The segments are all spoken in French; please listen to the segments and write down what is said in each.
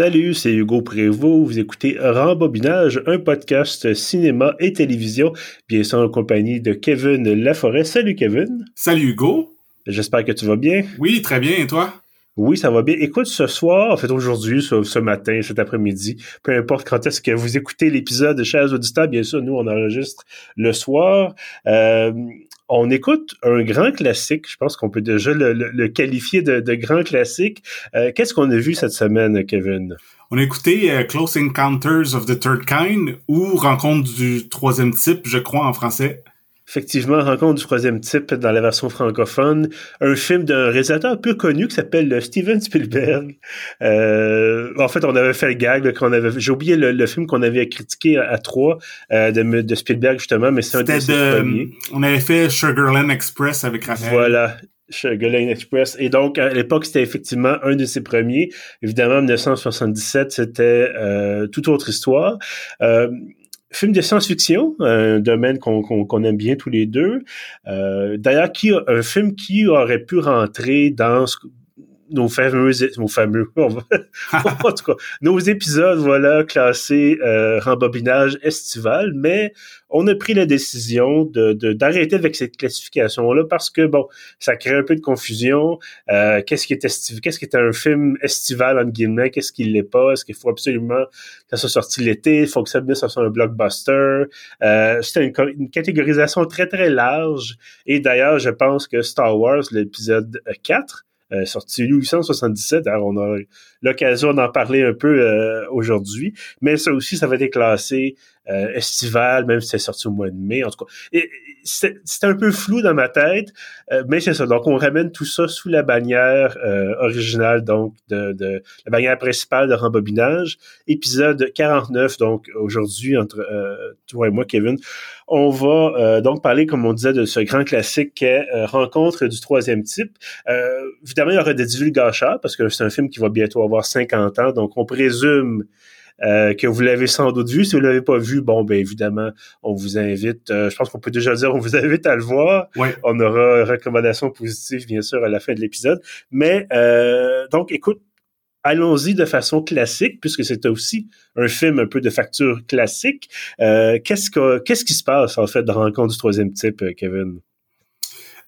Salut, c'est Hugo Prévost. Vous écoutez Rembobinage, un podcast cinéma et télévision, bien sûr en compagnie de Kevin Laforêt. Salut Kevin. Salut Hugo. J'espère que tu vas bien. Oui, très bien. Et toi? Oui, ça va bien. Écoute, ce soir, en fait aujourd'hui, ce, matin, cet après-midi, peu importe quand est-ce que vous écoutez l'épisode, chers auditeurs, bien sûr, nous, on enregistre le soir. Euh, on écoute un grand classique. Je pense qu'on peut déjà le, qualifier de, grand classique. Euh, qu'est-ce qu'on a vu cette semaine, Kevin? On a écouté euh, Close Encounters of the Third Kind ou Rencontre du troisième type, je crois, en français. Effectivement, Rencontre du troisième type dans la version francophone, un film d'un réalisateur peu connu qui s'appelle Steven Spielberg. Euh, en fait, on avait fait le gag qu'on avait. J'ai oublié le, film qu'on avait critiqué à, trois euh, de, de, Spielberg justement, mais c'est un des premiers. On avait fait Sugarland Express avec Raphaël. Voilà. Sugarland Express. Et donc, à l'époque, c'était effectivement un de ses premiers. Évidemment, en 1977, c'était euh, toute autre histoire. Euh, film de science-fiction, un domaine qu'on aime bien tous les deux. Euh, D'ailleurs, un film qui aurait pu rentrer dans ce, nos fameux, nos fameux, en tout cas, nos épisodes, voilà, classés euh, rembobinage estival, mais on a pris la décision de d'arrêter avec cette classification-là parce que, bon, ça crée un peu de confusion. Euh, qu'est-ce qui est estival, qu'est-ce qui est un film estival, entre guillemets, qu'est-ce qui l'est pas? Est-ce qu'il faut absolument que ça soit sorti l'été? Il faut que ça, ça soit un blockbuster? Euh, C'était une, une, catégorisation très, très large. Et d'ailleurs, je pense que Star Wars, l'épisode 4, euh, sorti 1877. Alors, on a l'occasion d'en parler un peu euh, aujourd'hui. Mais ça aussi, ça va être classé euh, estival, même si c'est sorti au mois de mai. En tout cas, c'est un peu flou dans ma tête, euh, mais c'est ça. Donc, on ramène tout ça sous la bannière euh, originale, donc de, la bannière principale de rembobinage. Épisode 49, donc aujourd'hui, entre toi et moi, Kevin, on va donc parler, comme on disait, de ce grand classique qu'est Rencontre du troisième type. évidemment, il y aura des divulgateurs, parce que c'est un film qui va bientôt avoir 50 ans, donc on présume euh, que vous l'avez sans doute vu. Si vous l'avez pas vu, bon, ben évidemment, on vous invite. Euh, je pense qu'on peut déjà dire, on vous invite à le voir. On aura recommandation positive, bien sûr, à la fin de l'épisode. Mais euh, donc, écoute, allons-y de façon classique, puisque c'est aussi un film un peu de facture classique. qu'est-ce que qu'est-ce qui se passe en fait de rencontre du troisième type, Kevin?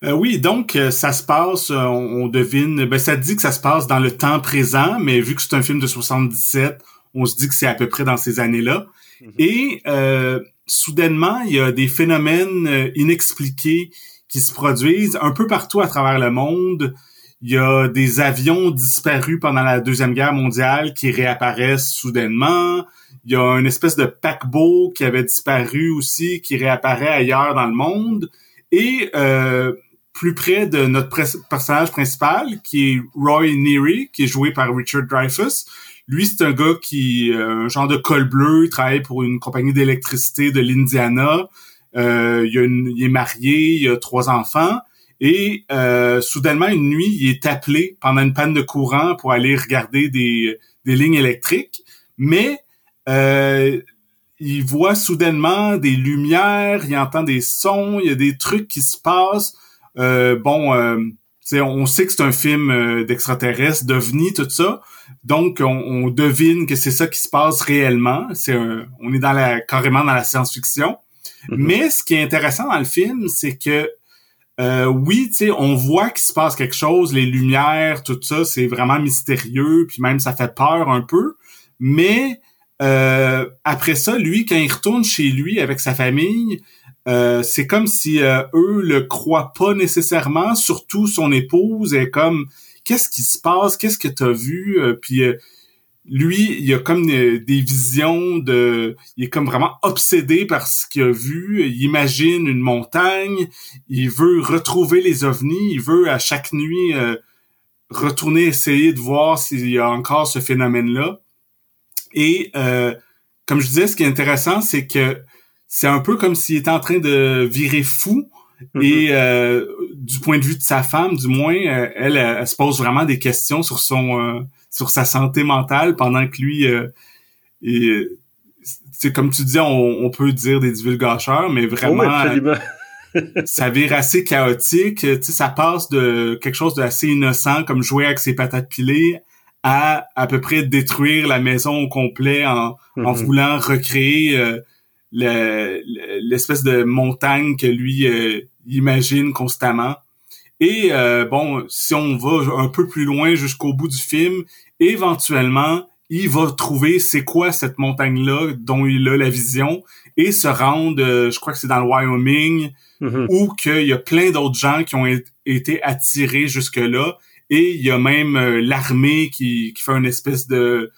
oui, donc ça se passe, on, on, devine, ben ça dit que ça se passe dans le temps présent, mais vu que c'est un film de 77, on se dit que c'est à peu près dans ces années-là. Mhm. Et euh, soudainement, il y a des phénomènes euh, inexpliqués qui se produisent un peu partout à travers le monde. Il y a des avions disparus pendant la Deuxième Guerre mondiale qui réapparaissent soudainement. Il y a une espèce de paquebot qui avait disparu aussi, qui réapparaît ailleurs dans le monde. Et euh, plus près de notre personnage principal, qui est Roy Neary, qui est joué par Richard Dreyfuss, lui, c'est un gars qui, euh, un genre de col bleu, il travaille pour une compagnie d'électricité de l'Indiana. Euh, il, est marié, il a trois enfants. Et euh, soudainement, une nuit, il est appelé pendant une panne de courant pour aller regarder des, lignes électriques. Mais euh, il voit soudainement des lumières, il entend des sons, il y a des trucs qui se passent. Bon, on sait que c'est un film euh, d'extraterrestres, d'ovnis, tout ça. Donc, on, devine que c'est ça qui se passe réellement. C'est on est dans la carrément dans la science-fiction. Mm-hmm. Mais ce qui est intéressant dans le film, c'est que euh, oui, tu sais, on voit qu'il se passe quelque chose, les lumières, tout ça, c'est vraiment mystérieux, puis même ça fait peur un peu. Mais euh, après ça, lui, quand il retourne chez lui avec sa famille, euh, c'est comme si euh, eux le croient pas nécessairement, surtout son épouse est comme qu'est-ce qui se passe, qu'est-ce que tu as vu, euh, puis lui, il a comme des visions de, il est comme vraiment obsédé par ce qu'il a vu. Il imagine une montagne, il veut retrouver les ovnis, il veut à chaque nuit retourner essayer de voir s'il y a encore ce phénomène-là. Et comme je disais, ce qui est intéressant, c'est que c'est un peu comme s'il était en train de virer fou. Mm-hmm. Et euh, du point de vue de sa femme, du moins, euh, elle, elle, se pose vraiment des questions sur son euh, sur sa santé mentale pendant que lui et c'est comme tu dis, on, peut dire des divulgateurs, mais vraiment ça vire assez chaotique. Tu sais, ça passe de quelque chose d'assez innocent comme jouer avec ses patates pilées à à peu près détruire la maison au complet en, en mm-hmm. voulant recréer l'espèce de montagne que lui euh, imagine constamment. Et euh, bon, si on va un peu plus loin jusqu'au bout du film, éventuellement, il va trouver c'est quoi cette montagne-là dont il a la vision et se rendre, euh, je crois que c'est dans le Wyoming, mm-hmm. où qu'il y a plein d'autres gens qui ont été attirés jusque-là. Et il y a même l'armée qui, qui fait une espèce de,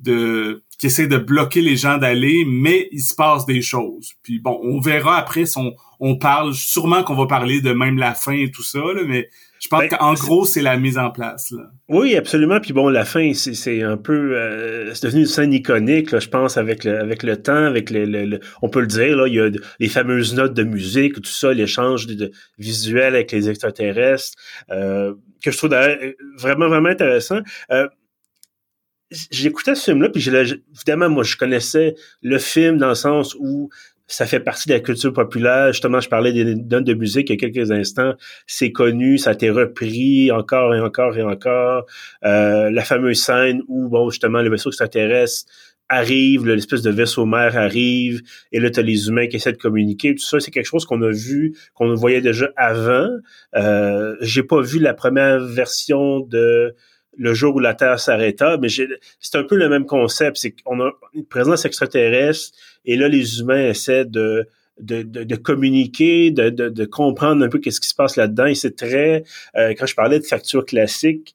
de qui essaie de bloquer les gens d'aller, mais il se passe des choses. Puis bon, on verra après si on, parle, sûrement qu'on va parler de même la fin et tout ça, là, mais je pense ben, qu'en gros, c'est la mise en place. Là. Oui, absolument. Puis bon, la fin, c'est un peu... Euh, c'est devenu une scène iconique, là, je pense, avec le, avec le temps, avec le, On peut le dire, là, il y a les fameuses notes de musique, tout ça, l'échange de, visuels avec les extraterrestres, euh, que je trouve vraiment, vraiment intéressant. Euh, j'écoutais ce film-là, puis évidemment, moi, je connaissais le film dans le sens où ça fait partie de la culture populaire. Justement, je parlais des notes de musique il y a quelques instants. C'est connu, ça a été repris encore et encore et encore. Euh, la fameuse scène où, bon, justement, le vaisseau extraterrestre arrive, l'espèce de vaisseau mère arrive, et là, t'as les humains qui essaient de communiquer. Tout ça, c'est quelque chose qu'on a vu, qu'on voyait déjà avant. Euh, J'ai pas vu la première version de le jour où la Terre s'arrêta, mais c'est un peu le même concept. C'est qu'on a une présence extraterrestre et là, les humains essaient de, de, de, communiquer, de, de, comprendre un peu qu'est-ce qui se passe là-dedans. Et c'est très, euh, quand je parlais de facture classique,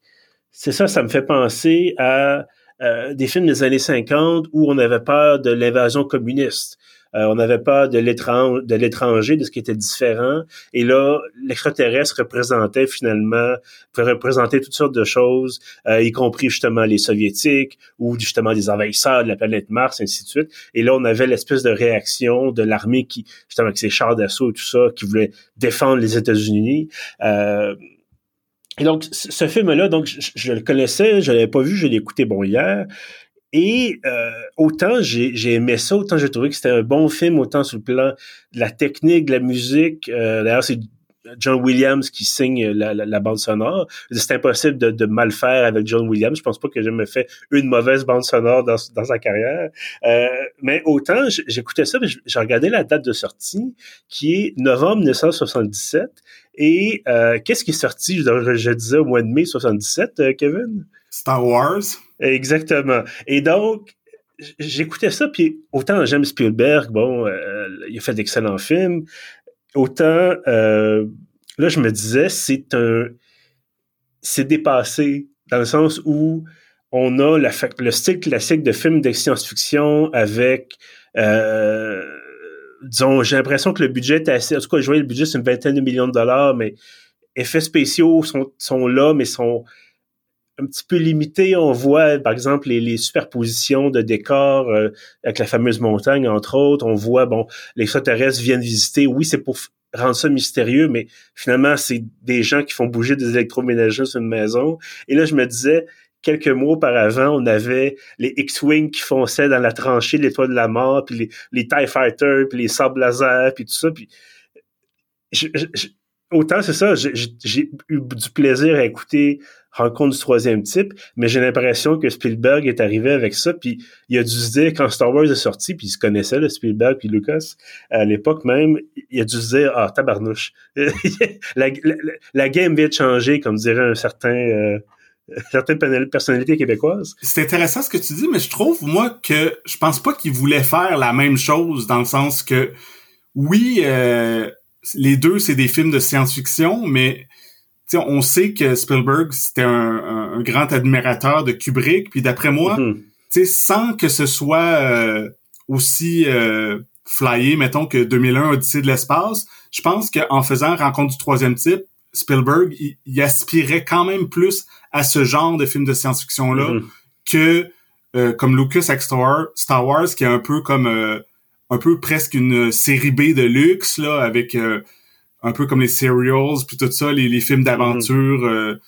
c'est ça, ça me fait penser à euh, des films des années 50 où on avait peur de l'invasion communiste. Euh, on n'avait pas de l'étranger, de ce qui était différent. Et là, l'extraterrestre représentait finalement, pouvait représenter toutes sortes de choses, euh, y compris justement les soviétiques ou justement des envahisseurs de la planète Mars, ainsi de suite. Et là, on avait l'espèce de réaction de l'armée qui, justement, avec ses chars d'assaut et tout ça, qui voulait défendre les États-Unis. Euh, et donc, ce film-là, donc, je, le connaissais, je l'avais pas vu, je l'ai écouté, bon, hier. Et euh, autant j'ai aimé ça, autant j'ai trouvé que c'était un bon film, autant sur le plan de la technique, de la musique. Euh, D'ailleurs, c'est John Williams qui signe la, la, bande sonore. C'est impossible de, de, mal faire avec John Williams. Je pense pas que j'ai jamais fait une mauvaise bande sonore dans, dans sa carrière. Euh, mais autant, j'écoutais ça, j'ai regardé la date de sortie, qui est novembre 1977. Et euh, qu'est-ce qui est sorti, je, je, disais, au mois de mai 77, euh, Kevin? Star Wars. Exactement. Et donc, j'écoutais ça, puis autant j'aime Spielberg, bon, euh, il a fait d'excellents films, autant euh, là, je me disais, c'est un. C'est dépassé, dans le sens où on a le style classique de film de science-fiction avec. Euh, disons, j'ai l'impression que le budget est assez. En tout cas, je voyais le budget, c'est une vingtaine de millions de dollars, mais effets spéciaux sont, sont là, mais sont un petit peu limité. On voit, par exemple, les, superpositions de décors euh, avec la fameuse montagne, entre autres. On voit, bon, les extraterrestres viennent visiter. Oui, c'est pour rendre ça mystérieux, mais finalement, c'est des gens qui font bouger des électroménagers sur une maison. Et là, je me disais, quelques mois auparavant, on avait les X-Wing qui fonçaient dans la tranchée de l'étoile de la mort, puis les, les TIE Fighters, puis les sables puis tout ça. Puis autant c'est ça, j'ai eu du plaisir à écouter Rencontre du troisième type, mais j'ai l'impression que Spielberg est arrivé avec ça, puis il a dû se dire, quand Star Wars est sorti, puis il se connaissait, le Spielberg puis Lucas, à l'époque même, il a dû se dire, ah, tabarnouche, la, game vient de changer, comme dirait un certain... Euh, certaines personnalités québécoises. C'est intéressant ce que tu dis, mais je trouve, moi, que je pense pas qu'il voulait faire la même chose, dans le sens que, oui, euh, les deux, c'est des films de science-fiction, mais on sait que Spielberg, c'était un, grand admirateur de Kubrick, puis d'après moi, mm sans que ce soit euh, aussi euh, flyé, mettons, que 2001 Odyssée de l'espace, je pense qu'en faisant Rencontre du troisième type, Spielberg, il, aspirait quand même plus à ce genre de film de science-fiction-là mm-hmm. que euh, comme Lucas avec Star Wars, qui est un peu comme un peu presque une série B de luxe là avec euh, un peu comme les serials puis tout ça les, films d'aventure euh.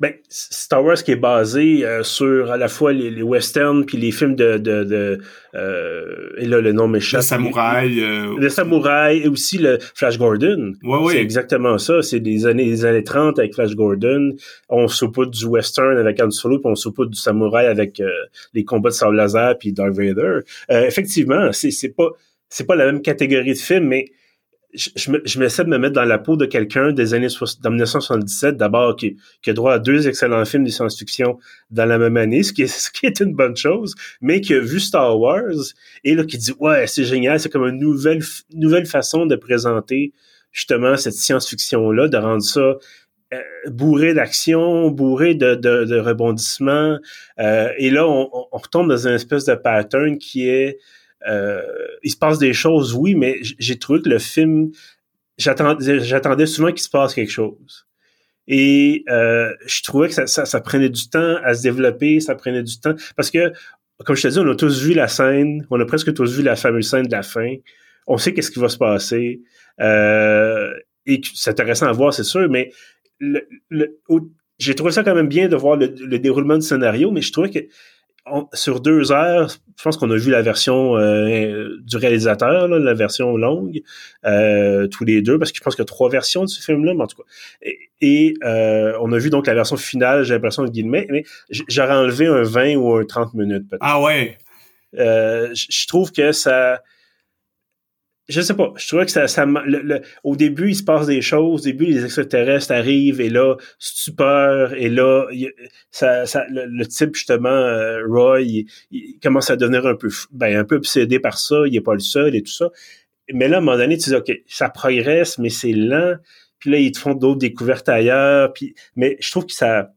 ben, Star Wars qui est basé euh, sur à la fois les, les westerns puis les films de, de, de euh, et là le nom m'échappe. Le samouraï. Euh... Le samouraï et aussi le Flash Gordon. Ouais, ouais. C'est exactement ça. C'est des années des années 30 avec Flash Gordon. On saupoudre du western avec Han Solo puis on saupoudre du samouraï avec euh, les combats de sable laser puis Darth Vader. Euh, effectivement, c'est c'est pas c'est pas la même catégorie de film, mais je, m'essaie de me mettre dans la peau de quelqu'un des années 1977, d'abord, qui, qui, a droit à deux excellents films de science-fiction dans la même année, ce qui, est, ce qui est une bonne chose, mais qui a vu Star Wars et là qui dit ouais c'est génial, c'est comme une nouvelle nouvelle façon de présenter justement cette science-fiction là, de rendre ça euh, bourré d'action, bourré de, de, de rebondissements, euh, et là on, on retombe dans une espèce de pattern qui est euh, il se passe des choses, oui, mais j'ai trouvé que le film, j'attendais souvent qu'il se passe quelque chose. Et euh, je trouvais que ça, prenait du temps à se développer, ça prenait du temps. Parce que, comme je te dis, on a tous vu la scène, on a presque tous vu la fameuse scène de la fin. On sait qu'est-ce qui va se passer. Euh, et c'est intéressant à voir, c'est sûr, mais j'ai trouvé ça quand même bien de voir le, le, déroulement du scénario, mais je trouvais que sur deux heures, je pense qu'on a vu la version euh, du réalisateur, là, la version longue, euh, tous les deux, parce que je pense qu'il y a trois versions de ce film-là, mais en tout cas. Et, euh, on a vu donc la version finale, j'ai l'impression de guillemets, mais j'aurais enlevé un 20 ou un 30 minutes peut-être. Ah ouais. je trouve que ça je sais pas. Je trouvais que ça, ça au début, il se passe des choses. Au début, les extraterrestres arrivent et là, stupeur. Et là, ça, ça, le, type, justement, euh, Roy, il, commence à devenir un peu, ben, un peu obsédé par ça. Il est pas le seul et tout ça. Mais là, à un moment donné, tu dis, OK, ça progresse, mais c'est lent. Puis là, ils te font d'autres découvertes ailleurs. Puis, mais je trouve que ça,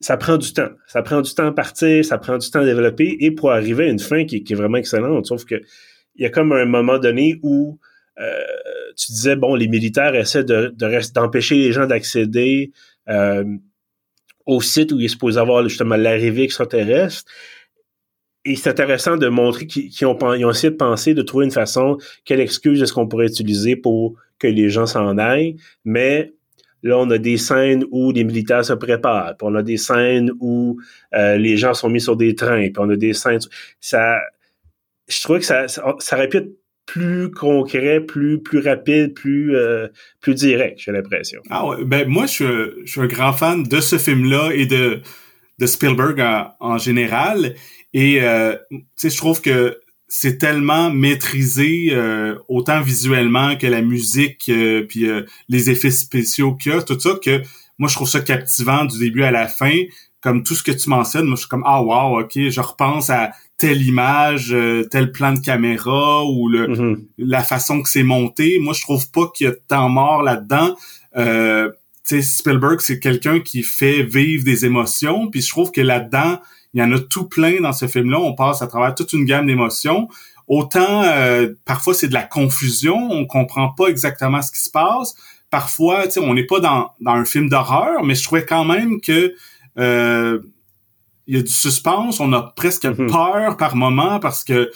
ça prend du temps. Ça prend du temps à partir, ça prend du temps à développer et pour arriver à une fin qui, qui est vraiment excellente. Sauf que il y a comme un moment donné où euh, tu disais, bon, les militaires essaient de, d'empêcher les gens d'accéder euh, au site où il est supposé avoir justement l'arrivée extraterrestre. Et c'est intéressant de montrer qu'ils ont, ils ont essayé de penser, de trouver une façon, quelle excuse est-ce qu'on pourrait utiliser pour que les gens s'en aillent. Mais là, on a des scènes où les militaires se préparent, puis on a des scènes où euh, les gens sont mis sur des trains, puis on a des scènes... Ça, je trouvais que ça, ça, aurait pu être plus concret, plus plus rapide, plus euh, plus direct, j'ai l'impression. Ah ouais, ben moi je je suis un grand fan de ce film-là et de de Spielberg en, général. Et euh, tu sais je trouve que c'est tellement maîtrisé euh, autant visuellement que la musique euh, puis les effets spéciaux qu'il y a tout ça que moi je trouve ça captivant du début à la fin comme tout ce que tu mentionnes moi je suis comme ah wow ok je repense à telle image, euh, tel plan de caméra ou le, mm-hmm. la façon que c'est monté. Moi, je trouve pas qu'il y a tant mort là-dedans. Euh, Spielberg, c'est quelqu'un qui fait vivre des émotions, puis je trouve que là-dedans, il y en a tout plein dans ce film-là. On passe à travers toute une gamme d'émotions. Autant, euh, parfois, c'est de la confusion, on comprend pas exactement ce qui se passe. Parfois, on n'est pas dans, dans un film d'horreur, mais je trouvais quand même que euh, il y a du suspense, on a presque mhm. peur par moment parce que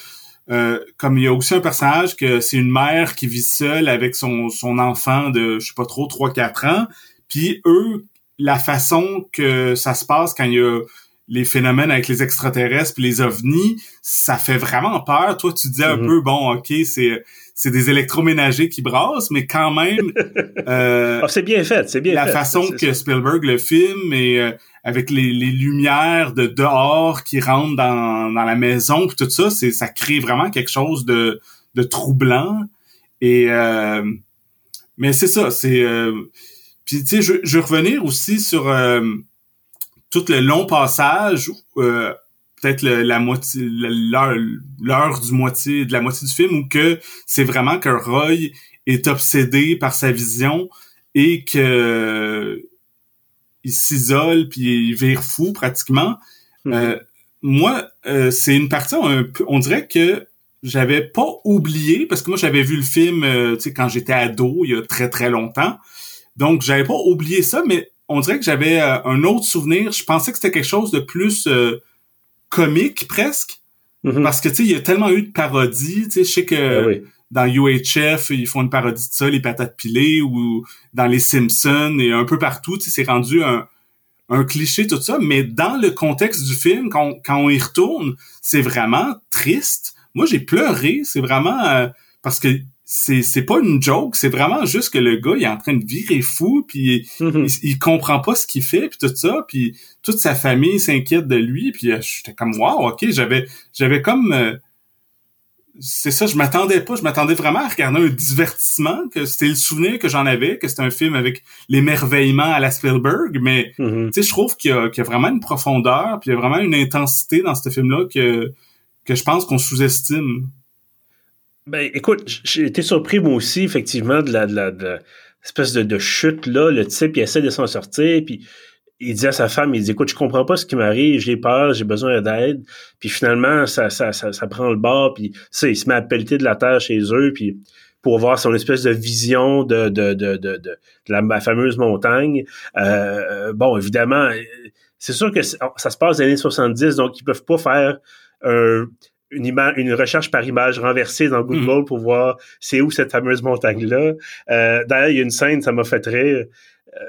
euh, comme il y a aussi un personnage que c'est une mère qui vit seule avec son, son enfant de je sais pas trop 3 4 ans, puis eux la façon que ça se passe quand il y a les phénomènes avec les extraterrestres puis les ovnis, ça fait vraiment peur. Toi, tu dis un mhm. peu, bon, ok, c'est c'est des électroménagers qui brassent, mais quand même, euh, oh, c'est bien fait, c'est bien la fait. La façon que Spielberg le filme et euh, avec les, les, lumières de dehors qui rentrent dans, dans la maison puis tout ça, c'est ça crée vraiment quelque chose de, de troublant. Et euh, mais c'est ça, c'est euh, puis tu sais, je, je veux revenir aussi sur euh, tout le long passage, euh, peut-être la moitié, l'heure du moitié de la moitié du film où que c'est vraiment que Roy est obsédé par sa vision et que il s'isole puis il vire fou pratiquement. Mhm. Euh, moi, euh, c'est une partie un peu, on dirait que j'avais pas oublié parce que moi j'avais vu le film euh, tu sais quand j'étais ado il y a très très longtemps. Donc j'avais pas oublié ça mais on dirait que j'avais un autre souvenir, je pensais que c'était quelque chose de plus comique presque mhm. parce que tu sais il y a tellement eu de parodies, tu sais je sais que ben dans UHF, ils font une parodie de ça, les patates pilées, ou dans les Simpsons, et un peu partout, c'est rendu un, un cliché tout ça, mais dans le contexte du film, quand, quand on y retourne, c'est vraiment triste. Moi, j'ai pleuré. C'est vraiment euh, parce que c'est c'est pas une joke, c'est vraiment juste que le gars il est en train de virer fou puis mm-hmm. il, comprend pas ce qu'il fait puis tout ça puis toute sa famille s'inquiète de lui puis euh, j'étais comme wow, OK, j'avais j'avais comme euh, c'est ça, je m'attendais pas, je m'attendais vraiment à regarder un divertissement, que c'était le souvenir que j'en avais, que c'était un film avec l'émerveillement à la Spielberg, mais mm-hmm. tu sais, je trouve qu'il y, a, vraiment une profondeur, puis il y a vraiment une intensité dans ce film-là que que je pense qu'on sous-estime. Ben, écoute, j'ai été surpris moi aussi, effectivement, de la, de la, de espèce de, chute-là. Le type, il essaie de s'en sortir, puis il dit à sa femme, il dit, écoute, je comprends pas ce qui m'arrive, j'ai peur, j'ai besoin d'aide. Puis finalement, ça, ça, ça, ça, prend le bord, puis ça, il se met à pelleter de la terre chez eux, puis pour voir son espèce de vision de, de, de, de, de la, fameuse montagne. Euh, bon, évidemment, c'est sûr que ça se passe dans les années 70, donc ils peuvent pas faire une, image, une recherche par image renversée dans Google mm. pour voir c'est où cette fameuse montagne-là. Euh, D'ailleurs, il y a une scène, ça m'a fait rire. Euh,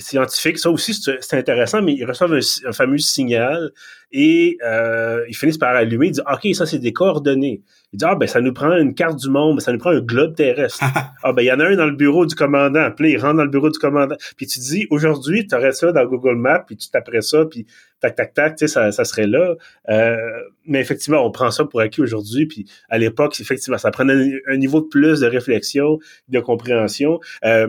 scientifique, ça aussi c'est intéressant, mais ils reçoivent un, fameux signal et euh, ils finissent par allumer, ils disent OK, ça c'est des coordonnées. Ils disent Ah ben ça nous prend une carte du monde, ça nous prend un globe terrestre. ah ben il y en a un dans le bureau du commandant, puis là, il rentre dans le bureau du commandant. Puis tu dis aujourd'hui, tu aurais ça dans Google Maps, puis tu taperais ça, puis tac, tac, tac, tu sais, ça, ça serait là. Euh, mais effectivement, on prend ça pour acquis aujourd'hui, puis à l'époque, effectivement, ça prenait un, niveau de plus de réflexion, de compréhension. Euh,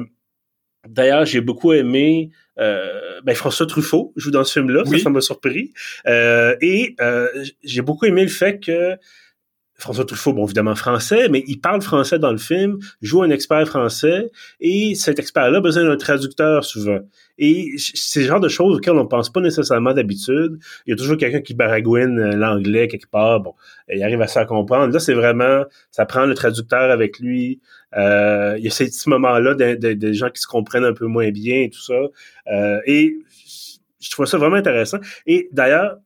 D'ailleurs, j'ai beaucoup aimé euh, ben François Truffaut joue dans ce film-là, ça, m'a surpris. Euh, et euh, j'ai beaucoup aimé le fait que François Truffaut, bon, évidemment français, mais il parle français dans le film, joue un expert français, et cet expert-là a besoin d'un traducteur souvent. Et c'est le genre de choses auxquelles on pense pas nécessairement d'habitude. Il y a toujours quelqu'un qui baragouine euh, l'anglais quelque part, bon, il arrive à se comprendre. Là, c'est vraiment, ça prend le traducteur avec lui. Euh, il y a ces petits moments-là des gens qui se comprennent un peu moins bien et tout ça. Euh, et je trouve ça vraiment intéressant. Et d'ailleurs,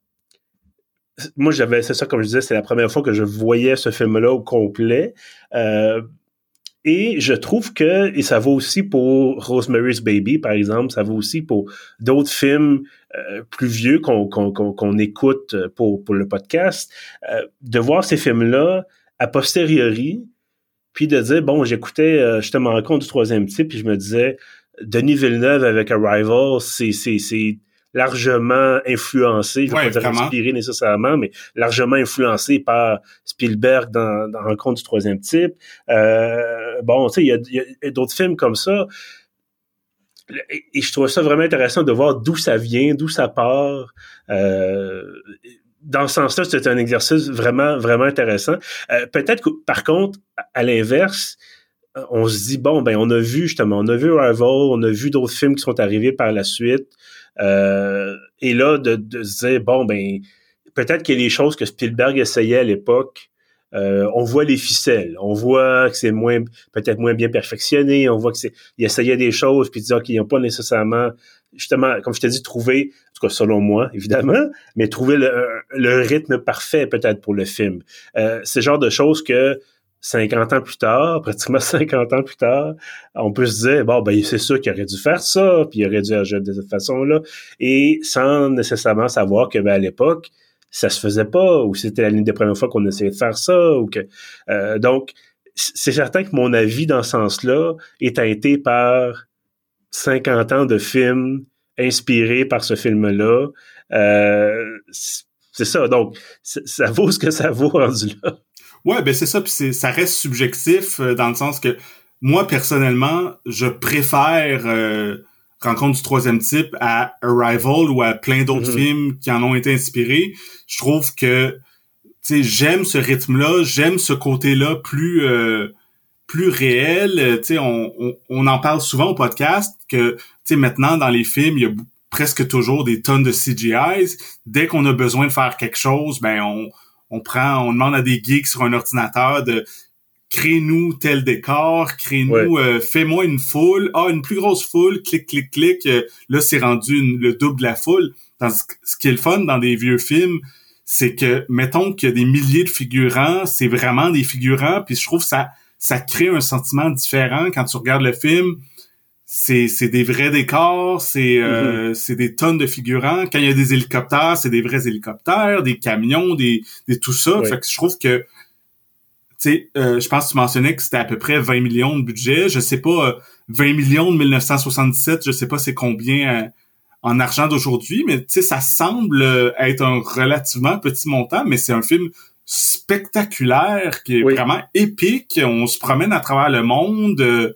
moi, j'avais, c'est ça, comme je disais, c'est la première fois que je voyais ce film-là au complet. Euh, et je trouve que, et ça vaut aussi pour Rosemary's Baby, par exemple, ça vaut aussi pour d'autres films euh, plus vieux qu'on, qu'on, écoute pour, pour le podcast, euh, de voir ces films-là a posteriori, puis de dire, bon, j'écoutais justement Rencontre du troisième type, puis je me disais, Denis Villeneuve avec Arrival, c'est largement influencé, je ne vais pas dire inspiré nécessairement, mais largement influencé par Spielberg dans, dans Rencontre du troisième type. Euh, bon, tu sais, il y a, d'autres films comme ça. Et, je trouve ça vraiment intéressant de voir d'où ça vient, d'où ça part. Euh, dans ce sens-là, c'est un exercice vraiment, vraiment intéressant. Euh, peut-être que, par contre, à l'inverse, on se dit, bon, ben, on a vu, justement, on a vu Rival, on a vu d'autres films qui sont arrivés par la suite. Euh, et là, de, de, se dire, bon, ben, peut-être a des choses que Spielberg essayait à l'époque. Euh, on voit les ficelles, on voit que c'est moins, peut-être moins bien perfectionné, on voit que c'est, il essayait des choses, puis disant qu'ils n'ont pas nécessairement, justement, comme je t'ai dit, trouvé, en tout cas selon moi, évidemment, mais trouver le, le rythme parfait peut-être pour le film. Euh, c'est genre de choses que 50 ans plus tard, pratiquement 50 ans plus tard, on peut se dire, bon, ben, c'est sûr qu'il aurait dû faire ça, puis il aurait dû agir de cette façon-là, et sans nécessairement savoir que, ben, à l'époque, ça se faisait pas, ou c'était l'une des premières fois qu'on essayait de faire ça, ou que, euh, donc, c'est certain que mon avis dans ce sens-là est teinté par 50 ans de films inspirés par ce film-là. Euh, c'est ça, donc, ça vaut ce que ça vaut rendu là. Ouais, ben c'est ça, puis ça reste subjectif euh, dans le sens que moi personnellement, je préfère euh, Rencontre du troisième type à Arrival ou à plein d'autres mm-hmm. films qui en ont été inspirés. Je trouve que tu sais, j'aime ce rythme-là, j'aime ce côté-là plus euh, plus réel. Tu sais, on, on, on, en parle souvent au podcast que tu sais maintenant dans les films, il y a presque toujours des tonnes de CGI. Dès qu'on a besoin de faire quelque chose, ben on on prend, on demande à des geeks sur un ordinateur de crée-nous tel décor, crée-nous, euh, fais-moi une foule, ah une plus grosse foule, clic clic clic, euh, là c'est rendu le double de la foule. ce qui est le fun dans des vieux films, c'est que mettons qu'il y a des milliers de figurants, c'est vraiment des figurants, puis je trouve ça ça crée un sentiment différent quand tu regardes le film. C'est c'est des vrais décors, c'est euh, mm-hmm. c'est des tonnes de figurants. Quand il y a des hélicoptères, c'est des vrais hélicoptères, des camions, des, des tout ça. Fait que je trouve que tu sais, euh, je pense que tu mentionnais que c'était à peu près 20 millions de budget. Je sais pas, 20 euh, millions de 1977, je sais pas c'est combien en argent d'aujourd'hui, mais tu sais, ça semble être un relativement petit montant, mais c'est un film spectaculaire qui est vraiment épique. On se promène à travers le monde.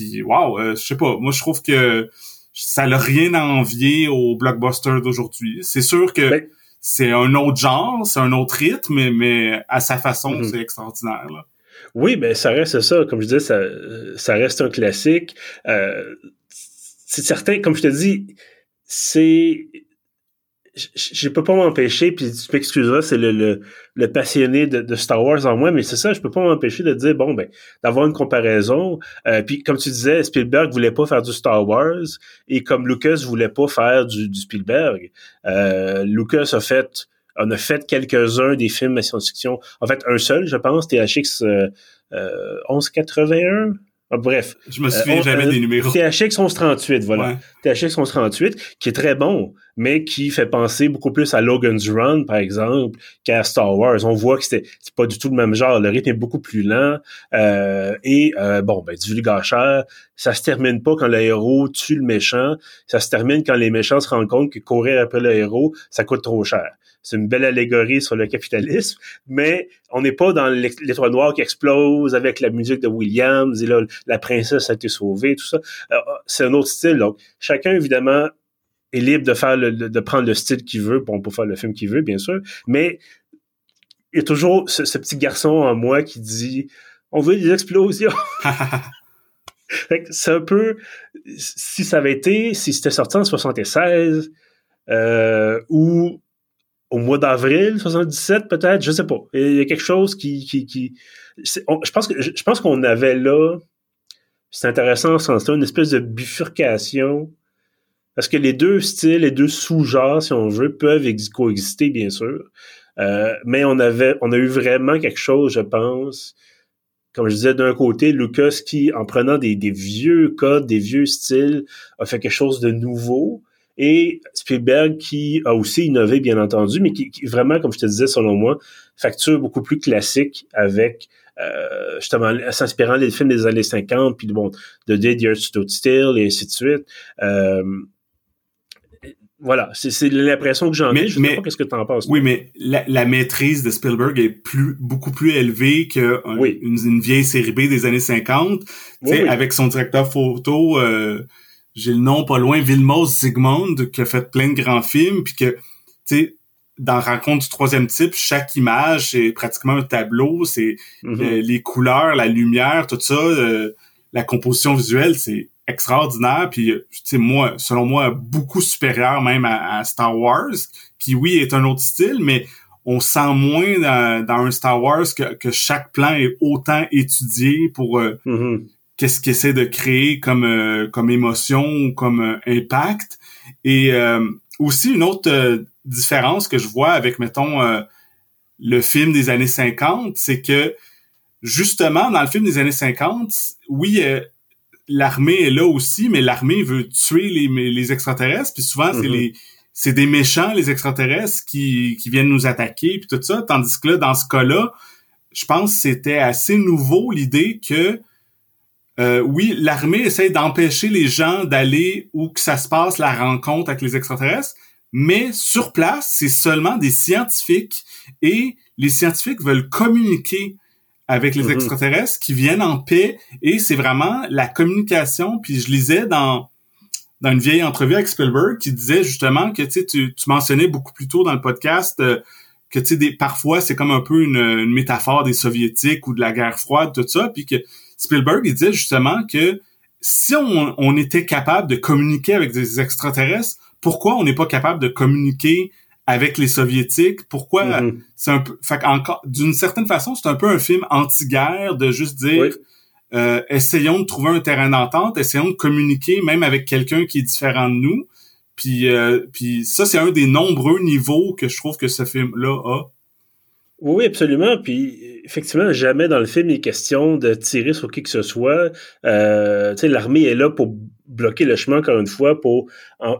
Puis waouh, euh, je sais pas, moi je trouve que ça n'a rien à envier au blockbuster d'aujourd'hui. C'est sûr que ben c'est un autre genre, c'est un autre rythme, mais, à sa façon, mhm. c'est extraordinaire. Là. Oui, ben ça reste ça. Comme je disais, ça, ça reste un classique. Euh, c'est certain, comme je te dis, c'est je peux pas m'empêcher, puis tu m'excuseras, c'est le, le, passionné de, Star Wars en moi, mais c'est ça, je peux pas m'empêcher de dire, bon, ben, d'avoir une comparaison. Euh, puis comme tu disais, Spielberg voulait pas faire du Star Wars, et comme Lucas voulait pas faire du, Spielberg, euh, Lucas a fait on a fait quelques-uns des films de science-fiction. En fait, un seul, je pense, THX euh, 1181, ah, bref. Je me souviens euh, jamais des numéros. THX 1138, voilà. THX 1138, qui est très bon, mais qui fait penser beaucoup plus à Logan's Run, par exemple, qu'à Star Wars. On voit que c'est pas du tout le même genre. Le rythme est beaucoup plus lent. Euh, et euh, bon, ben, du gâcheur, ça se termine pas quand le héros tue le méchant. Ça se termine quand les méchants se rendent compte que courir après le héros, ça coûte trop cher c'est une belle allégorie sur le capitalisme, mais on n'est pas dans l'étoile noire qui explose avec la musique de Williams et là, la princesse a été sauvée, tout ça. Euh, c'est un autre style. Donc, chacun, évidemment, est libre de faire le, de prendre le style qu'il veut, bon, pour faire le film qu'il veut, bien sûr, mais il y a toujours ce, petit garçon en moi qui dit on veut des explosions. c'est un peu si ça avait été, si c'était sorti en 76, euh, ou au mois d'avril 77 peut-être, je sais pas. Il y a quelque chose qui, qui, qui je pense que je pense qu'on avait là, c'est intéressant en ce sens-là, une espèce de bifurcation parce que les deux styles, les deux sous-genres, si on veut, peuvent coexister bien sûr, euh, mais on avait, on a eu vraiment quelque chose, je pense. Comme je disais, d'un côté, Lucas qui, en prenant des, des vieux codes, des vieux styles, a fait quelque chose de nouveau et Spielberg qui a aussi innové, bien entendu, mais qui, vraiment, comme je te disais, selon moi, facture beaucoup plus classique avec euh, justement s'inspirant des films des années 50, puis bon, de Dead Year Still et ainsi de suite. Euh, voilà, c'est l'impression que j'en ai. Je sais pas qu'est-ce que tu en penses. Oui, mais la, maîtrise de Spielberg est plus beaucoup plus élevée que une, vieille série B des années 50. Avec son directeur photo, euh, j'ai le nom pas loin, Vilmos Zsigmond, qui a fait plein de grands films, puis que, tu sais, dans Rencontre du troisième type, chaque image, c'est pratiquement un tableau, c'est mm-hmm. euh, les couleurs, la lumière, tout ça, euh, la composition visuelle, c'est extraordinaire, puis, euh, tu sais, moi, selon moi, beaucoup supérieur même à, Star Wars, qui, oui, est un autre style, mais on sent moins dans, un Star Wars que, chaque plan est autant étudié pour... Mm-hmm qu'est-ce qu'il essaie de créer comme euh, comme émotion ou comme euh, impact. Et euh, aussi une autre différence que je vois avec mettons le film des années 50, c'est que justement dans le film des années 50, oui l'armée est là aussi, mais l'armée veut tuer les, les extraterrestres, puis souvent c'est mm-hmm. les c'est des méchants les extraterrestres qui, qui viennent nous attaquer puis tout ça, tandis que là dans ce cas-là, je pense que c'était assez nouveau l'idée que euh, oui, l'armée essaie d'empêcher les gens d'aller où que ça se passe, la rencontre avec les extraterrestres, mais sur place, c'est seulement des scientifiques et les scientifiques veulent communiquer avec les mhm. extraterrestres qui viennent en paix et c'est vraiment la communication. Puis je lisais dans dans une vieille entrevue avec Spielberg qui disait justement que tu, tu mentionnais beaucoup plus tôt dans le podcast euh, que tu sais parfois c'est comme un peu une, une, métaphore des soviétiques ou de la guerre froide tout ça puis que Spielberg, il disait justement que si on, était capable de communiquer avec des extraterrestres, pourquoi on n'est pas capable de communiquer avec les soviétiques? Pourquoi mm-hmm. c'est un peu, fait encore d'une certaine façon, c'est un peu un film anti-guerre de juste dire euh, essayons de trouver un terrain d'entente, essayons de communiquer même avec quelqu'un qui est différent de nous. Puis, euh, puis ça, c'est un des nombreux niveaux que je trouve que ce film-là a. Oui, absolument. Puis effectivement, jamais dans le film il est question de tirer sur qui que ce soit. Euh, l'armée est là pour bloquer le chemin encore une fois, pour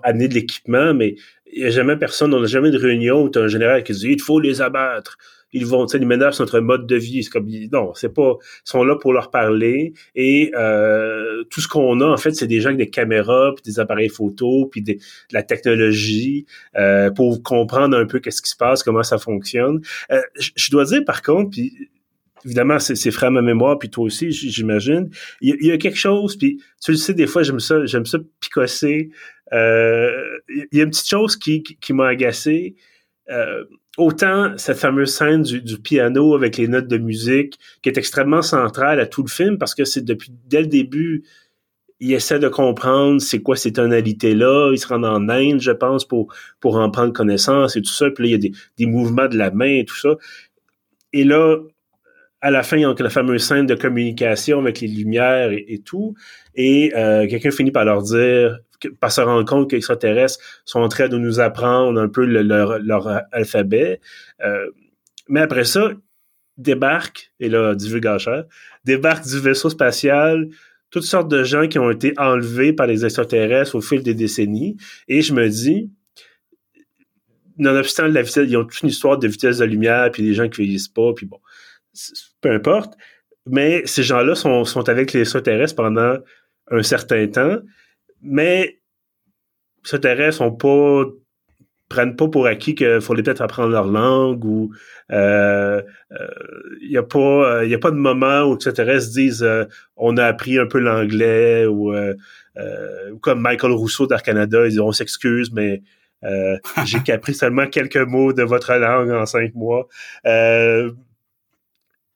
amener de l'équipement, mais il n'y a jamais personne, on n'a jamais de réunion où tu as un général qui dit il faut les abattre ils vont, tu sais, ils menacent notre mode de vie. C'est comme, non, c'est pas, ils sont là pour leur parler et euh, tout ce qu'on a, en fait, c'est des gens avec des caméras, puis des appareils photo, puis de la technologie euh, pour comprendre un peu qu'est-ce qui se passe, comment ça fonctionne. Euh, je dois dire, par contre, puis évidemment, c'est frais à ma mémoire, puis toi aussi, j'imagine. Il, y a quelque chose, puis tu le sais, des fois, j'aime ça, j'aime ça picosser. Euh, il y a une petite chose qui, qui, qui m'a agacé. Euh, autant cette fameuse scène du, piano avec les notes de musique qui est extrêmement centrale à tout le film parce que c'est depuis dès le début il essaie de comprendre c'est quoi ces tonalités là il se rend en Inde je pense pour pour en prendre connaissance et tout ça. Puis là il y a des, des mouvements de la main et tout ça. Et là à la fin, il y a la fameuse scène de communication avec les lumières et, tout. Et euh, quelqu'un finit par leur dire par se rendre compte que les extraterrestres sont en train de nous apprendre un peu leur, alphabet. Euh, mais après ça, débarque, et là, divulgateur, débarque du vaisseau spatial toutes sortes de gens qui ont été enlevés par les extraterrestres au fil des décennies. Et je me dis, nonobstant la vitesse, ils ont toute une histoire de vitesse de lumière, puis des gens qui vieillissent pas, puis bon, peu importe. Mais ces gens-là sont, sont avec les extraterrestres pendant un certain temps mais terrestres sont pas prennent pas pour acquis qu'il faut peut-être apprendre leur langue ou il euh, euh, a pas il euh, y a pas de moment où les terrestres disent on a appris un peu l'anglais ou, comme Michael Rousseau d'Air Canada ils disent on s'excuse mais j'ai appris seulement quelques mots de votre langue en cinq mois.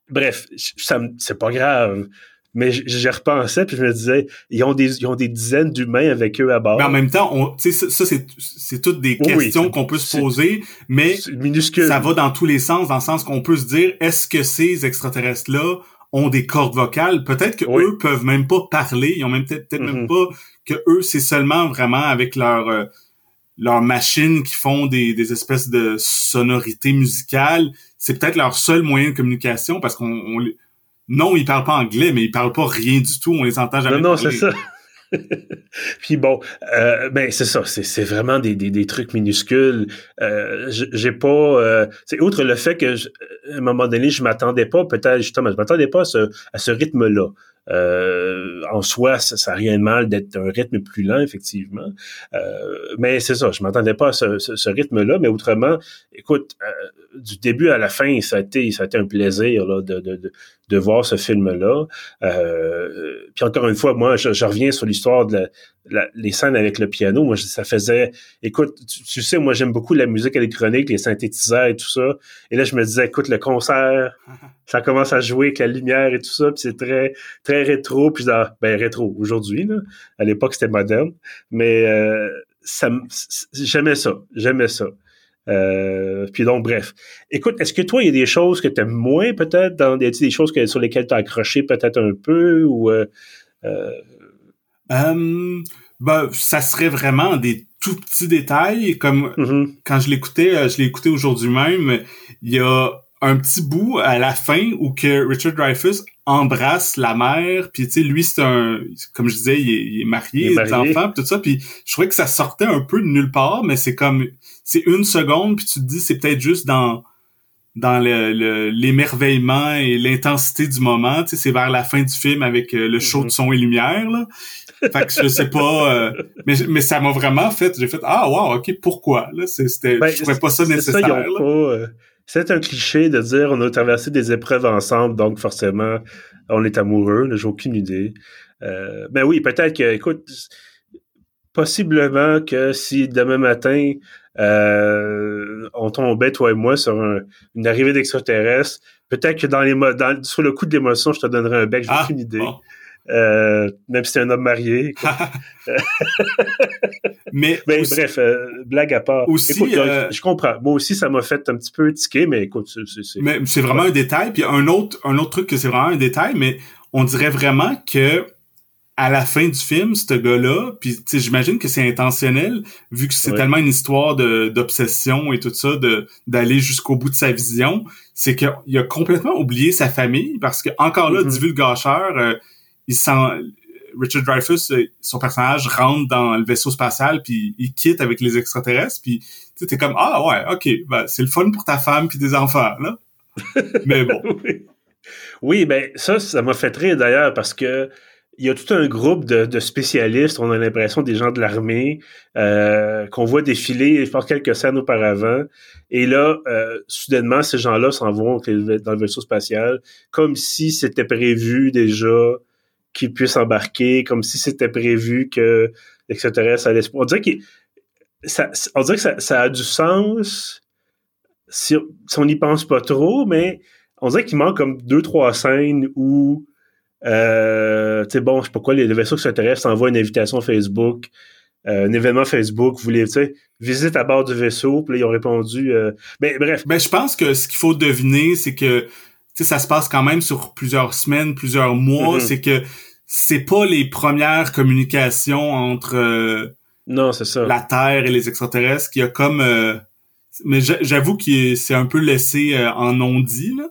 Bref ça c'est pas grave mais j'y repensais puis je me disais ils ont des ils ont des dizaines d'humains avec eux à bord. Mais en même temps, on ça, ça c'est c'est toutes des questions qu'on peut se poser, mais minuscule. ça va dans tous les sens dans le sens qu'on peut se dire est-ce que ces extraterrestres là ont des cordes vocales, peut-être que eux peuvent même pas parler, ils ont même peut-être même mm-hmm. pas que eux c'est seulement vraiment avec leur euh, leurs machines qui font des, des espèces de sonorités musicales, c'est peut-être leur seul moyen de communication parce qu'on on, non, ils parlent pas anglais, mais ils parlent pas rien du tout. On les entend jamais. Non, non, c'est ça. Puis bon, euh, ben c'est ça, c'est vraiment des, des, des, trucs minuscules. Euh, j'ai pas, euh, c'est outre le fait que à un moment donné, je m'attendais pas, peut-être justement, je m'attendais pas à ce, à ce rythme-là. Euh, en soi, ça n'a rien de mal d'être un rythme plus lent, effectivement. Euh, mais c'est ça, je m'attendais pas à ce, ce, rythme-là. Mais autrement, écoute, euh, du début à la fin, ça a été, ça a été un plaisir là, de, de, de, voir ce film-là. puis encore une fois, moi, je, je reviens sur l'histoire de la, les scènes avec le piano, moi, ça faisait... Écoute, tu, sais, moi, j'aime beaucoup la musique électronique, les synthétiseurs et tout ça. Et là, je me disais, écoute, le concert, ça commence à jouer avec la lumière et tout ça, puis c'est très très rétro, puis ben rétro aujourd'hui, là. À l'époque, c'était moderne. Mais euh, ça, j'aimais ça, j'aimais ça. Euh, puis donc, bref. Écoute, est-ce que toi, il y a des choses que tu aimes moins, peut-être, dans des, des choses que, sur lesquelles tu as accroché peut-être un peu, ou... Euh, euh? Euh, ben, ça serait vraiment des tout petits détails, comme mm-hmm. quand je l'écoutais, euh, je l'ai écouté aujourd'hui même, il y a un petit bout à la fin où que Richard Dreyfuss embrasse la mère, puis tu sais, lui, c'est un, comme je disais, il est, marié, il, a des enfants, tout ça, puis je trouvais que ça sortait un peu de nulle part, mais c'est comme, c'est une seconde, puis tu te dis, c'est peut-être juste dans dans l'émerveillement le, et l'intensité du moment. Tu sais, c'est vers la fin du film avec euh, le show de mm-hmm. son et lumière. Là. Fait que je sais pas, euh, mais, mais ça m'a vraiment fait, j'ai fait, ah wow, ok, pourquoi? Là, c'était, ben, je trouvais pas ça nécessaire. Euh, c'est un cliché de dire on a traversé des épreuves ensemble, donc forcément, on est amoureux, j'ai aucune idée. Mais oui, peut-être que, écoute, possiblement que si demain matin, euh, on tombait, toi et moi, sur une arrivée d'extraterrestres, peut-être que dans les dans, sur le coup de l'émotion, je te donnerais un bec, j'ai ah, aucune idée. Euh, même si c'est un homme marié. mais, bref, euh, blague à part. Aussi, euh, je, comprends. Moi aussi, ça m'a fait un petit peu tiquer, mais écoute, c'est. Mais c'est vraiment un détail. Puis un autre, un autre truc que c'est vraiment un détail, mais on dirait vraiment que à la fin du film, ce gars-là, puis j'imagine que c'est intentionnel, vu que c'est tellement une histoire d'obsession et tout ça, de d'aller jusqu'au bout de sa vision, c'est qu'il a complètement oublié sa famille, parce que encore là, mm -hmm. euh, il sent Richard Dreyfuss, euh, son personnage rentre dans le vaisseau spatial puis il quitte avec les extraterrestres puis tu t'es comme ah ouais ok ben, c'est le fun pour ta femme puis des enfants là mais bon oui. oui ben ça ça m'a fait rire d'ailleurs parce que il y a tout un groupe de, de spécialistes, on a l'impression des gens de l'armée, euh, qu'on voit défiler, je pense, quelques scènes auparavant. Et là, euh, soudainement, ces gens-là s'en vont dans le vaisseau spatial, comme si c'était prévu déjà qu'ils puissent embarquer, comme si c'était prévu que l'extraterrestre allait... On dirait, que ça, on dirait que ça, ça a du sens si, si on n'y pense pas trop, mais on dirait qu'il manque comme deux, trois scènes où euh, tu sais, bon, je sais pas quoi, les, vaisseaux extraterrestres envoient une invitation Facebook, euh, un événement Facebook, vous voulez, tu sais, visite à bord du vaisseau, puis là, ils ont répondu. Euh, mais bref. Ben, je pense que ce qu'il faut deviner, c'est que, tu sais, ça se passe quand même sur plusieurs semaines, plusieurs mois. Mm-hmm. C'est que c'est pas les premières communications entre euh, non, c'est ça. la Terre et les extraterrestres qui a comme. Euh, mais j'avoue que c'est un peu laissé en non-dit, là.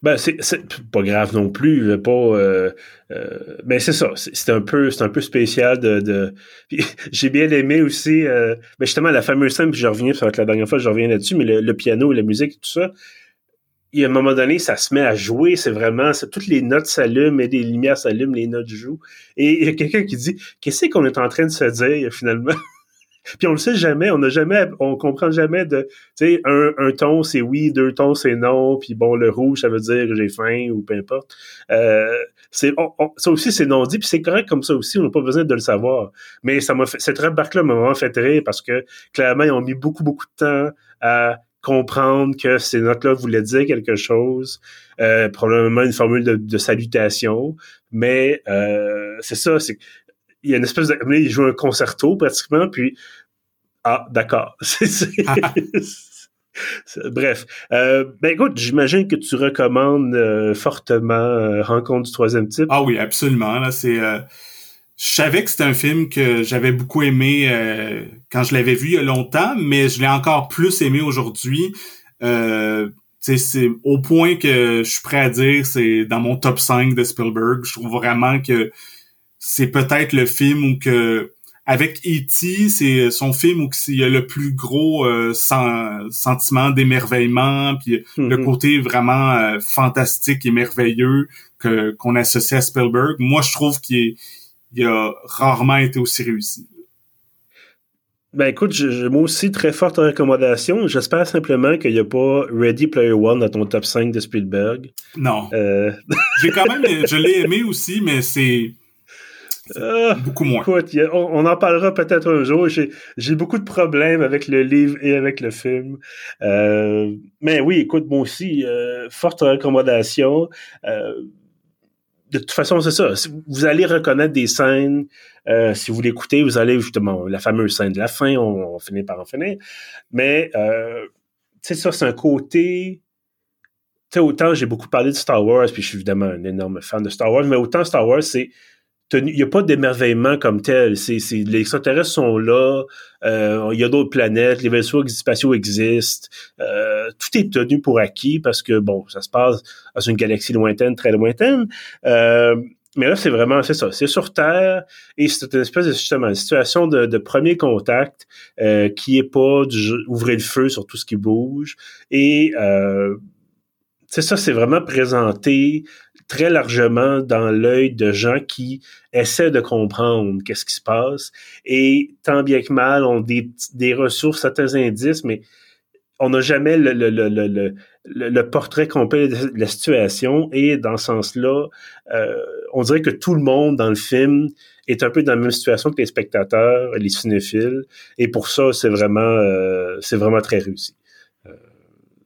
Ben, c'est pas grave non plus, pas. Euh, euh, mais c'est ça, c'est un peu, c'est un peu spécial de. de... J'ai bien aimé aussi, euh, ben justement la fameuse scène, puis je reviens, ça va être la dernière fois je reviens là-dessus, mais le, piano, la musique, tout ça. Il y a un moment donné, ça se met à jouer, c'est vraiment, toutes les notes s'allument et les lumières s'allument, les notes jouent. Et il y a quelqu'un qui dit, qu'est-ce qu'on est en train de se dire finalement? Puis on le sait jamais, on n'a jamais, on comprend jamais de, tu sais, un, un ton c'est oui, deux tons c'est non, puis bon le rouge ça veut dire j'ai faim ou peu importe. Euh, c'est, ça aussi c'est non dit, puis c'est correct comme ça aussi, on n'a pas besoin de le savoir. Mais ça m'a fait, cette remarque-là m'a vraiment fait rire parce que clairement ils ont mis beaucoup beaucoup de temps à comprendre que ces notes-là voulaient dire quelque chose, euh, probablement une formule de, de salutation, mais euh, c'est ça, c'est il y a une espèce de... Il joue un concerto pratiquement, puis... Ah, d'accord. Bref. Euh, ben écoute, j'imagine que tu recommandes euh, fortement euh, Rencontre du troisième type. Ah oui, absolument. Là, c'est... Je savais que c'était un film que j'avais beaucoup aimé quand je l'avais vu il y a longtemps, mais je l'ai encore plus aimé aujourd'hui. c'est au point que je suis prêt à dire c'est dans mon top 5 de Spielberg. Je trouve vraiment que c'est peut-être le film où que avec E.T., c'est son film où il y a le plus gros euh, sentiment d'émerveillement, puis le mm-hmm. côté vraiment euh, fantastique et merveilleux que qu'on associe à Spielberg. Moi, je trouve qu'il a rarement été aussi réussi. Ben écoute, j'ai moi aussi très forte recommandation. J'espère simplement qu'il n'y a pas Ready Player One dans ton top 5 de Spielberg. Non. Euh... J'ai quand même, je l'ai aimé aussi, mais c'est euh, beaucoup moins. Écoute, on, en parlera peut-être un jour. J'ai beaucoup de problèmes avec le livre et avec le film. Euh, mais oui, écoute, moi aussi, euh, forte recommandation. de toute façon, c'est ça. Vous allez reconnaître des scènes. si vous l'écoutez, vous allez justement la fameuse scène de la fin. On, finit par en finir. Mais c'est ça, c'est un côté tu sais, autant j'ai beaucoup parlé de Star Wars, puis je suis évidemment un énorme fan de Star Wars, mais autant Star Wars, c'est il n'y a pas d'émerveillement comme tel. C'est, c'est, les extraterrestres sont là, euh, il y a d'autres planètes, les vaisseaux spatiaux existent. Euh, tout est tenu pour acquis parce que, bon, ça se passe dans une galaxie lointaine, très lointaine. Euh, mais là, c'est vraiment, c'est ça, c'est sur Terre et c'est une espèce de justement une situation de, de premier contact euh, qui est pas du, ouvrir le feu sur tout ce qui bouge. Et euh, c'est ça, c'est vraiment présenté très largement dans l'œil de gens qui essaient de comprendre qu'est-ce qui se passe. Et tant bien que mal, on des, des ressources, certains indices, mais on n'a jamais le, le, le, le, le portrait complet de la situation. Et dans ce sens-là, euh, on dirait que tout le monde dans le film est un peu dans la même situation que les spectateurs, les cinéphiles. Et pour ça, c'est vraiment, euh, c'est vraiment très réussi. Euh,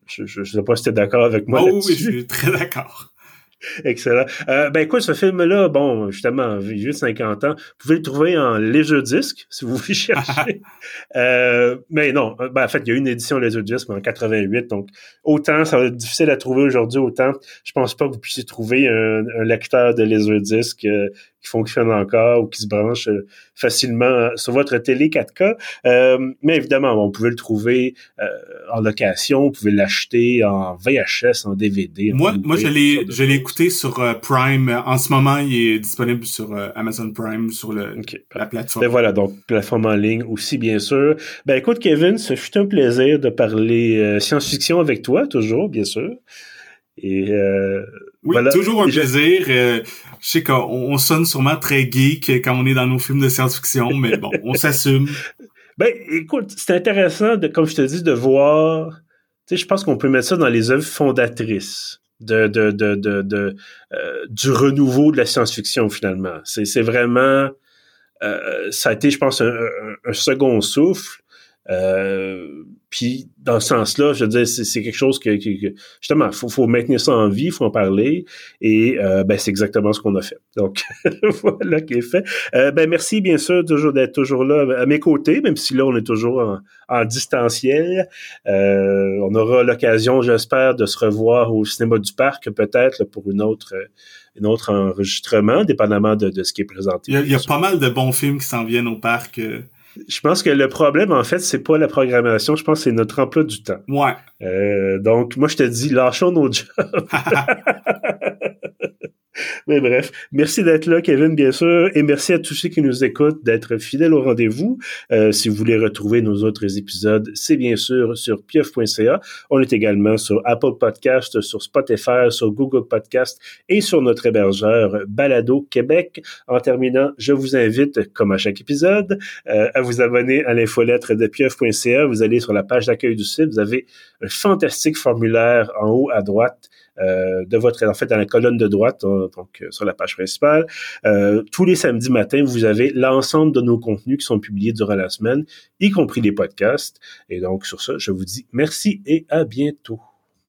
je ne sais pas si tu es d'accord avec moi. Oh, oui, je suis très d'accord. Excellent. Euh, ben écoute, ce film-là, bon, justement, vieux de 50 ans, vous pouvez le trouver en disque si vous voulez chercher. euh, mais non, euh, ben, en fait, il y a une édition disque en 88, donc autant ça va être difficile à trouver aujourd'hui, autant je pense pas que vous puissiez trouver un, lecteur de Laserdisc euh, qui fonctionne encore ou qui se branche euh, facilement sur votre télé 4K. Euh, mais évidemment, on pouvait le trouver euh, en location, vous pouvez l'acheter en VHS, en DVD. Moi, moi, je l'ai, je l'ai écouté sur Prime. En ce moment, il est disponible sur Amazon Prime, sur le, la plateforme. Ben voilà, donc plateforme en ligne aussi, bien sûr. Ben écoute, Kevin, ce fut un plaisir de parler science-fiction avec toi, toujours, bien sûr. Et euh, oui, toujours un plaisir. Euh, je sais qu'on sonne sûrement très geek quand on est dans nos films de science-fiction, mais bon, on s'assume. Ben, écoute, c'est intéressant, de, comme je te dis, de voir. Tu sais, je pense qu'on peut mettre ça dans les œuvres fondatrices de, de, de, de, euh, du renouveau de la science-fiction finalement. C'est, c'est vraiment, euh, ça a été, je pense, un, un second souffle. Euh, puis dans ce sens-là, je veux dire, c'est quelque chose que, justement, faut, faut maintenir ça en vie, faut en parler, et euh, ben c'est exactement ce qu'on a fait. Donc voilà qui est fait. Euh, ben merci bien sûr d'être toujours là à mes côtés, même si là on est toujours en, distanciel. Euh, on aura l'occasion, j'espère, de se revoir au cinéma du parc peut-être pour une autre un autre enregistrement, dépendamment de, ce qui est présenté. Il y a pas mal de bons films qui s'en viennent au parc. Je pense que le problème, en fait, c'est pas la programmation, je pense que c'est notre emploi du temps. Ouais. Euh, donc, moi, je te dis, lâchons nos jobs. Mais bref, merci d'être là, Kevin, bien sûr, et merci à tous ceux qui nous écoutent d'être fidèles au rendez-vous. Euh, si vous voulez retrouver nos autres épisodes, c'est bien sûr sur pieuf.ca. On est également sur Apple Podcast, sur Spotify, sur Google Podcast et sur notre hébergeur Balado Québec. En terminant, je vous invite, comme à chaque épisode, euh, à vous abonner à l'infolettre de pieuf.ca. Vous allez sur la page d'accueil du site, vous avez un fantastique formulaire en haut à droite de votre, en fait, dans la colonne de droite, hein, donc euh, sur la page principale. Euh, tous les samedis matins, vous avez l'ensemble de nos contenus qui sont publiés durant la semaine, y compris les podcasts. Et donc, sur ça, je vous dis merci et à bientôt.